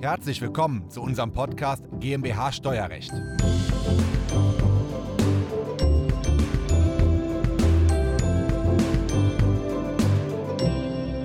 Herzlich willkommen zu unserem Podcast GmbH Steuerrecht.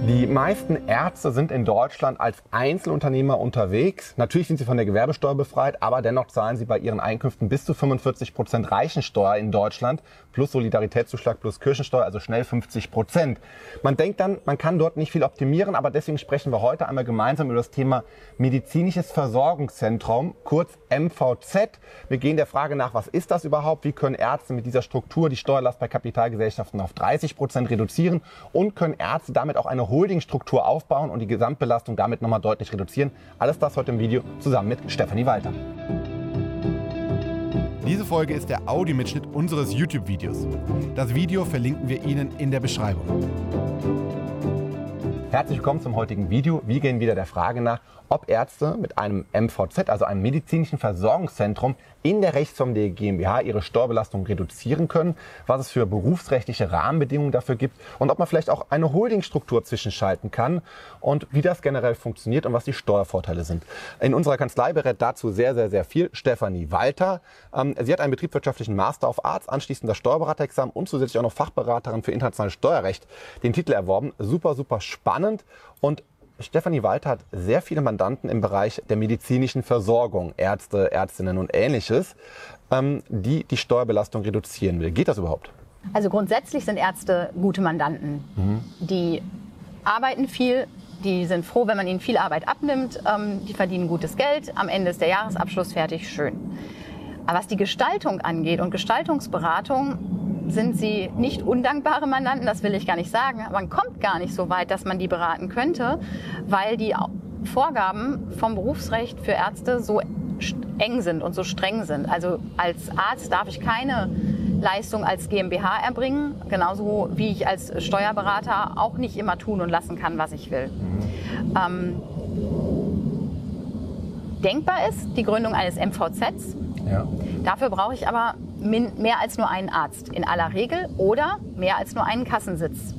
Die meisten Ärzte sind in Deutschland als Einzelunternehmer unterwegs. Natürlich sind sie von der Gewerbesteuer befreit, aber dennoch zahlen sie bei ihren Einkünften bis zu 45 Prozent Reichensteuer in Deutschland plus Solidaritätszuschlag plus Kirchensteuer, also schnell 50 Prozent. Man denkt dann, man kann dort nicht viel optimieren, aber deswegen sprechen wir heute einmal gemeinsam über das Thema medizinisches Versorgungszentrum, kurz MVZ. Wir gehen der Frage nach, was ist das überhaupt? Wie können Ärzte mit dieser Struktur die Steuerlast bei Kapitalgesellschaften auf 30 Prozent reduzieren und können Ärzte damit auch eine Holdingstruktur aufbauen und die Gesamtbelastung damit nochmal deutlich reduzieren. Alles das heute im Video zusammen mit Stefanie Walter. Diese Folge ist der Audiomitschnitt unseres YouTube-Videos. Das Video verlinken wir Ihnen in der Beschreibung. Herzlich willkommen zum heutigen Video. Wir gehen wieder der Frage nach, ob Ärzte mit einem MVZ, also einem medizinischen Versorgungszentrum, in der Rechtsform der GmbH ihre Steuerbelastung reduzieren können, was es für berufsrechtliche Rahmenbedingungen dafür gibt und ob man vielleicht auch eine Holdingstruktur zwischenschalten kann und wie das generell funktioniert und was die Steuervorteile sind. In unserer Kanzlei berät dazu sehr, sehr, sehr viel Stefanie Walter. Ähm, sie hat einen betriebswirtschaftlichen Master auf Arzt, anschließend das Steuerberaterexamen und zusätzlich auch noch Fachberaterin für internationales Steuerrecht den Titel erworben. Super, super spannend und Stefanie Walter hat sehr viele Mandanten im Bereich der medizinischen Versorgung, Ärzte, Ärztinnen und ähnliches, ähm, die die Steuerbelastung reduzieren will. Geht das überhaupt? Also grundsätzlich sind Ärzte gute Mandanten. Mhm. Die arbeiten viel, die sind froh, wenn man ihnen viel Arbeit abnimmt, ähm, die verdienen gutes Geld, am Ende ist der Jahresabschluss fertig, schön. Aber was die Gestaltung angeht und Gestaltungsberatung, sind sie nicht undankbare Mandanten, das will ich gar nicht sagen. Man kommt gar nicht so weit, dass man die beraten könnte, weil die Vorgaben vom Berufsrecht für Ärzte so eng sind und so streng sind. Also als Arzt darf ich keine Leistung als GmbH erbringen, genauso wie ich als Steuerberater auch nicht immer tun und lassen kann, was ich will. Ähm, denkbar ist die Gründung eines MVZs. Ja. Dafür brauche ich aber mehr als nur einen Arzt in aller Regel oder mehr als nur einen Kassensitz.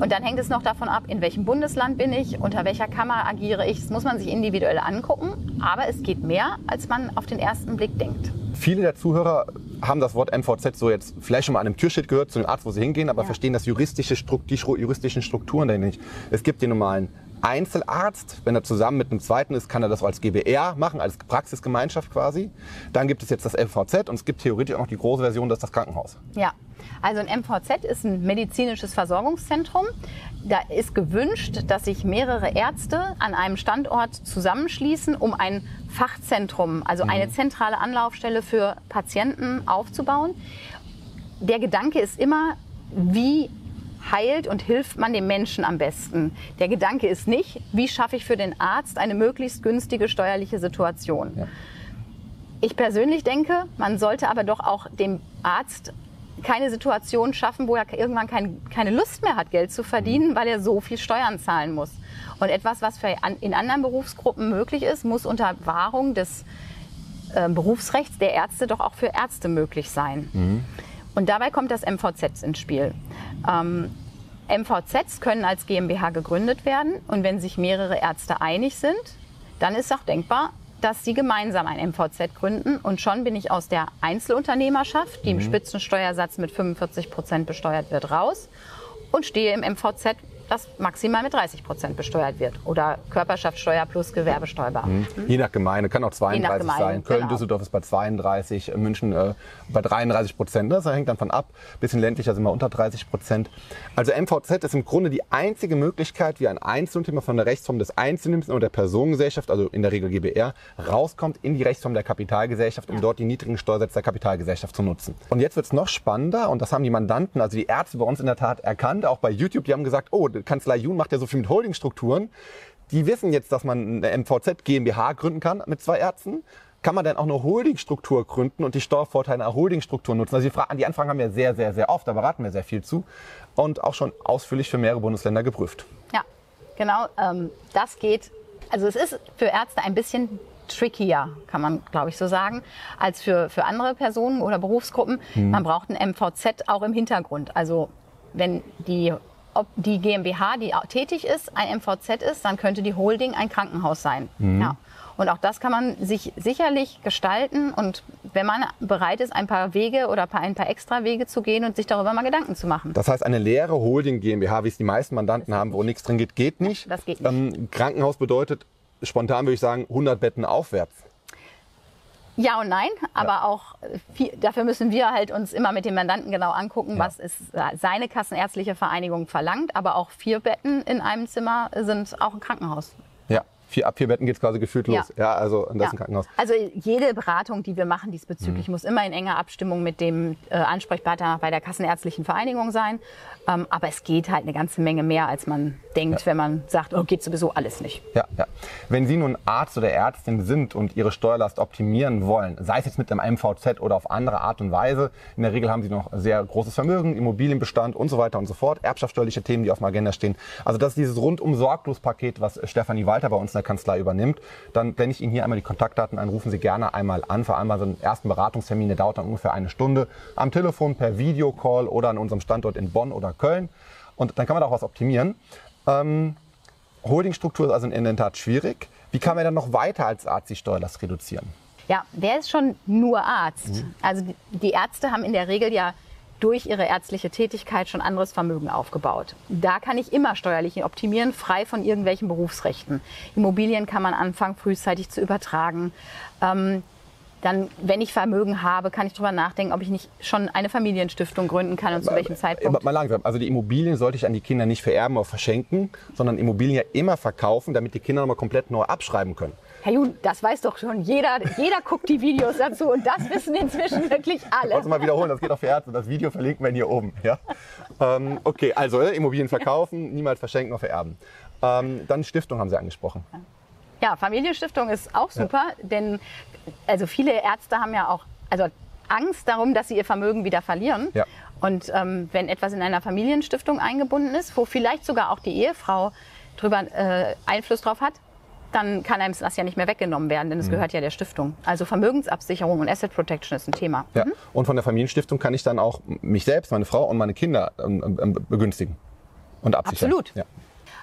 Und dann hängt es noch davon ab, in welchem Bundesland bin ich, unter welcher Kammer agiere ich. Das muss man sich individuell angucken. Aber es geht mehr, als man auf den ersten Blick denkt. Viele der Zuhörer haben das Wort MVZ so jetzt vielleicht schon mal an einem Türschild gehört, zu dem Arzt, wo sie hingehen, aber ja. verstehen das juristische die juristischen Strukturen dahinter nicht. Es gibt den normalen Einzelarzt. Wenn er zusammen mit einem zweiten ist, kann er das als GBR machen, als Praxisgemeinschaft quasi. Dann gibt es jetzt das MVZ und es gibt theoretisch auch noch die große Version, das ist das Krankenhaus. Ja, also ein MVZ ist ein medizinisches Versorgungszentrum. Da ist gewünscht, dass sich mehrere Ärzte an einem Standort zusammenschließen, um ein Fachzentrum, also eine mhm. zentrale Anlaufstelle für Patienten aufzubauen. Der Gedanke ist immer, wie heilt und hilft man dem Menschen am besten. Der Gedanke ist nicht, wie schaffe ich für den Arzt eine möglichst günstige steuerliche Situation. Ja. Ich persönlich denke, man sollte aber doch auch dem Arzt keine Situation schaffen, wo er irgendwann kein, keine Lust mehr hat, Geld zu verdienen, mhm. weil er so viel Steuern zahlen muss. Und etwas, was für in anderen Berufsgruppen möglich ist, muss unter Wahrung des äh, Berufsrechts der Ärzte doch auch für Ärzte möglich sein. Mhm. Und dabei kommt das MVZ ins Spiel. Ähm, MVZs können als GmbH gegründet werden und wenn sich mehrere Ärzte einig sind, dann ist auch denkbar, dass sie gemeinsam ein MVZ gründen und schon bin ich aus der Einzelunternehmerschaft, die im mhm. Spitzensteuersatz mit 45 Prozent besteuert wird, raus und stehe im MVZ das maximal mit 30 Prozent besteuert wird. Oder Körperschaftssteuer plus Gewerbesteuer. Mhm. Je nach Gemeinde, kann auch 32 Gemeinde, sein. Köln, genau. Düsseldorf ist bei 32, München äh, bei 33 Prozent. Das hängt dann von ab. Bisschen ländlicher sind wir unter 30 Prozent. Also MVZ ist im Grunde die einzige Möglichkeit, wie ein Einzelunternehmer von der Rechtsform des Einzelunternehmens oder der Personengesellschaft, also in der Regel GBR, rauskommt in die Rechtsform der Kapitalgesellschaft, um ja. dort die niedrigen Steuersätze der Kapitalgesellschaft zu nutzen. Und jetzt wird es noch spannender und das haben die Mandanten, also die Ärzte bei uns in der Tat erkannt, auch bei YouTube, die haben gesagt, oh, Kanzlei Jun macht ja so viel mit Holdingstrukturen. Die wissen jetzt, dass man eine MVZ GmbH gründen kann mit zwei Ärzten. Kann man dann auch eine Holdingstruktur gründen und die Steuervorteile einer Holdingstruktur nutzen? Also die, Fra die Anfragen haben wir sehr, sehr, sehr oft, da beraten wir sehr viel zu und auch schon ausführlich für mehrere Bundesländer geprüft. Ja, genau. Ähm, das geht. Also es ist für Ärzte ein bisschen trickier, kann man, glaube ich, so sagen, als für, für andere Personen oder Berufsgruppen. Hm. Man braucht ein MVZ auch im Hintergrund. Also wenn die ob die GmbH, die tätig ist, ein MVZ ist, dann könnte die Holding ein Krankenhaus sein. Mhm. Ja. Und auch das kann man sich sicherlich gestalten und wenn man bereit ist, ein paar Wege oder ein paar extra Wege zu gehen und sich darüber mal Gedanken zu machen. Das heißt, eine leere Holding GmbH, wie es die meisten Mandanten haben, wo nichts drin geht, geht nicht. Das geht nicht. Ähm, Krankenhaus bedeutet, spontan würde ich sagen, 100 Betten aufwärts. Ja und nein, aber ja. auch viel, dafür müssen wir halt uns immer mit dem Mandanten genau angucken, ja. was ist seine kassenärztliche Vereinigung verlangt. Aber auch vier Betten in einem Zimmer sind auch ein Krankenhaus. Ja, vier, ab vier Betten geht es quasi gefühlt ja. los. Ja, also das ja. ist ein Krankenhaus. Also jede Beratung, die wir machen diesbezüglich, mhm. muss immer in enger Abstimmung mit dem äh, Ansprechpartner bei der Kassenärztlichen Vereinigung sein. Ähm, aber es geht halt eine ganze Menge mehr, als man denkt, ja. wenn man sagt, oh, geht sowieso alles nicht. Ja, ja. Wenn Sie nun Arzt oder Ärztin sind und Ihre Steuerlast optimieren wollen, sei es jetzt mit einem MVZ oder auf andere Art und Weise, in der Regel haben Sie noch sehr großes Vermögen, Immobilienbestand und so weiter und so fort, erbschaftssteuerliche Themen, die auf dem Agenda stehen. Also das ist dieses rundum sorglos Paket, was Stefanie Walter bei uns in der Kanzlei übernimmt. Dann blende ich Ihnen hier einmal die Kontaktdaten ein, rufen Sie gerne einmal an, vereinbaren so einen ersten Beratungstermin, der dauert dann ungefähr eine Stunde, am Telefon, per Videocall oder an unserem Standort in Bonn oder Köln. Und dann kann man da auch was optimieren. Ähm, Holdingstruktur ist also in der Tat schwierig. Wie kann man dann noch weiter als Arzt die Steuerlast reduzieren? Ja, wer ist schon nur Arzt? Mhm. Also die Ärzte haben in der Regel ja durch ihre ärztliche Tätigkeit schon anderes Vermögen aufgebaut. Da kann ich immer steuerlich optimieren, frei von irgendwelchen Berufsrechten. Immobilien kann man anfangen, frühzeitig zu übertragen. Ähm, dann, wenn ich Vermögen habe, kann ich darüber nachdenken, ob ich nicht schon eine Familienstiftung gründen kann und zu welchem Zeitpunkt. Mal langsam. Also die Immobilien sollte ich an die Kinder nicht vererben oder verschenken, sondern Immobilien ja immer verkaufen, damit die Kinder nochmal komplett neu abschreiben können. Herr Jun, das weiß doch schon jeder. Jeder guckt die Videos dazu und das wissen inzwischen wirklich alle. Ich mal wiederholen, das geht auch für Ärzte. Das Video verlinken wir hier oben. Ja? Ähm, okay, also äh, Immobilien verkaufen, niemals verschenken oder vererben. Ähm, dann Stiftung haben Sie angesprochen. Ja, Familienstiftung ist auch super, ja. denn also viele Ärzte haben ja auch also Angst darum, dass sie ihr Vermögen wieder verlieren. Ja. Und ähm, wenn etwas in einer Familienstiftung eingebunden ist, wo vielleicht sogar auch die Ehefrau drüber äh, Einfluss drauf hat, dann kann einem das ja nicht mehr weggenommen werden, denn es mhm. gehört ja der Stiftung. Also Vermögensabsicherung und Asset Protection ist ein Thema. Ja. Mhm. Und von der Familienstiftung kann ich dann auch mich selbst, meine Frau und meine Kinder ähm, ähm, begünstigen und absichern. Absolut. Ja.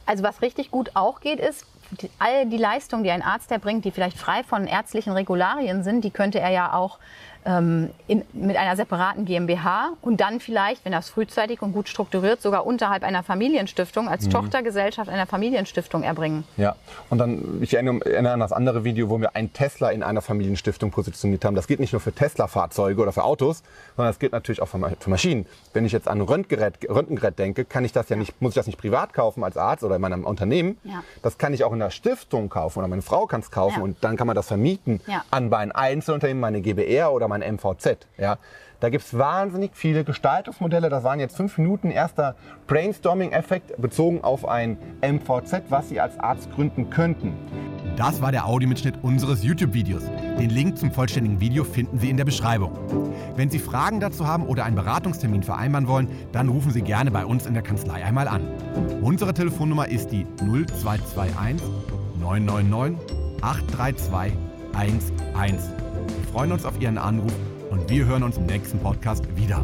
Also was richtig gut auch geht, ist, die, all die Leistungen, die ein Arzt erbringt, die vielleicht frei von ärztlichen Regularien sind, die könnte er ja auch ähm, in, mit einer separaten GmbH und dann vielleicht, wenn das frühzeitig und gut strukturiert, sogar unterhalb einer Familienstiftung als mhm. Tochtergesellschaft einer Familienstiftung erbringen. Ja, und dann, ich erinnere, an das andere Video, wo wir einen Tesla in einer Familienstiftung positioniert haben. Das geht nicht nur für Tesla-Fahrzeuge oder für Autos, sondern das gilt natürlich auch für, für Maschinen. Wenn ich jetzt an Röntgengerät, Röntgengerät denke, kann ich das ja nicht, muss ich das nicht privat kaufen als Arzt oder in meinem Unternehmen. Ja. Das kann ich auch in der Stiftung kaufen oder meine Frau kann es kaufen ja. und dann kann man das vermieten ja. an mein Einzelunternehmen, meine GBR oder mein MVZ. Ja. Da gibt es wahnsinnig viele Gestaltungsmodelle. Das waren jetzt fünf Minuten erster Brainstorming-Effekt bezogen auf ein MVZ, was Sie als Arzt gründen könnten. Das war der Audiomitschnitt unseres YouTube-Videos. Den Link zum vollständigen Video finden Sie in der Beschreibung. Wenn Sie Fragen dazu haben oder einen Beratungstermin vereinbaren wollen, dann rufen Sie gerne bei uns in der Kanzlei einmal an. Unsere Telefonnummer ist die 0221 999 832 11. Wir freuen uns auf Ihren Anruf und wir hören uns im nächsten Podcast wieder.